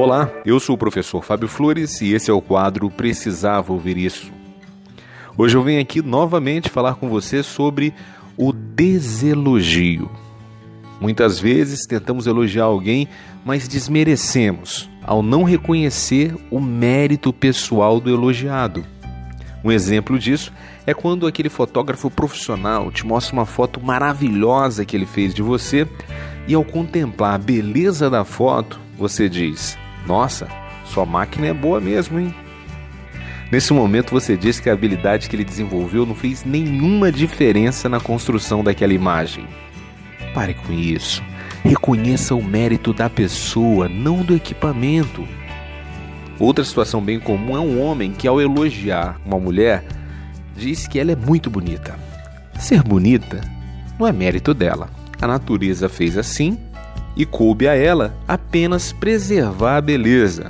Olá, eu sou o professor Fábio Flores e esse é o quadro Precisava Ouvir Isso. Hoje eu venho aqui novamente falar com você sobre o deselogio. Muitas vezes tentamos elogiar alguém, mas desmerecemos ao não reconhecer o mérito pessoal do elogiado. Um exemplo disso é quando aquele fotógrafo profissional te mostra uma foto maravilhosa que ele fez de você e ao contemplar a beleza da foto, você diz: Nossa, sua máquina é boa mesmo, hein? Nesse momento você diz que a habilidade que ele desenvolveu não fez nenhuma diferença na construção daquela imagem. Pare com isso. Reconheça o mérito da pessoa, não do equipamento. Outra situação bem comum é um homem que, ao elogiar uma mulher, diz que ela é muito bonita. Ser bonita não é mérito dela. A natureza fez assim e coube a ela apenas preservar a beleza.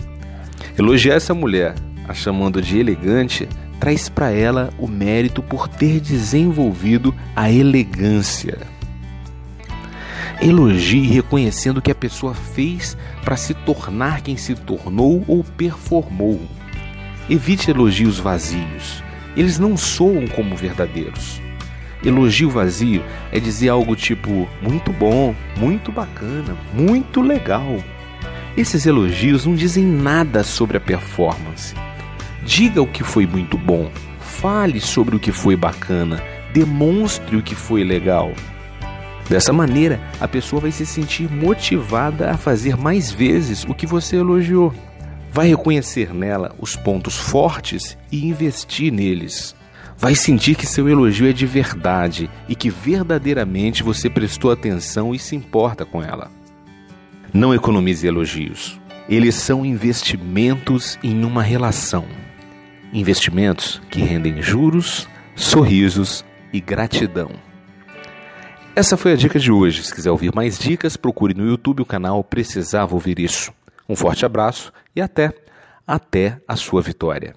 Elogiar essa mulher, a chamando de elegante, traz para ela o mérito por ter desenvolvido a elegância. Elogie reconhecendo o que a pessoa fez para se tornar quem se tornou ou performou. Evite elogios vazios. Eles não soam como verdadeiros. Elogio vazio é dizer algo tipo muito bom, muito bacana, muito legal. Esses elogios não dizem nada sobre a performance. Diga o que foi muito bom, fale sobre o que foi bacana, demonstre o que foi legal. Dessa maneira, a pessoa vai se sentir motivada a fazer mais vezes o que você elogiou. Vai reconhecer nela os pontos fortes e investir neles. Vai sentir que seu elogio é de verdade e que verdadeiramente você prestou atenção e se importa com ela. Não economize elogios. Eles são investimentos em uma relação. Investimentos que rendem juros, sorrisos e gratidão. Essa foi a dica de hoje. Se quiser ouvir mais dicas, procure no YouTube o canal Precisava Ouvir Isso. Um forte abraço e até, até a sua vitória.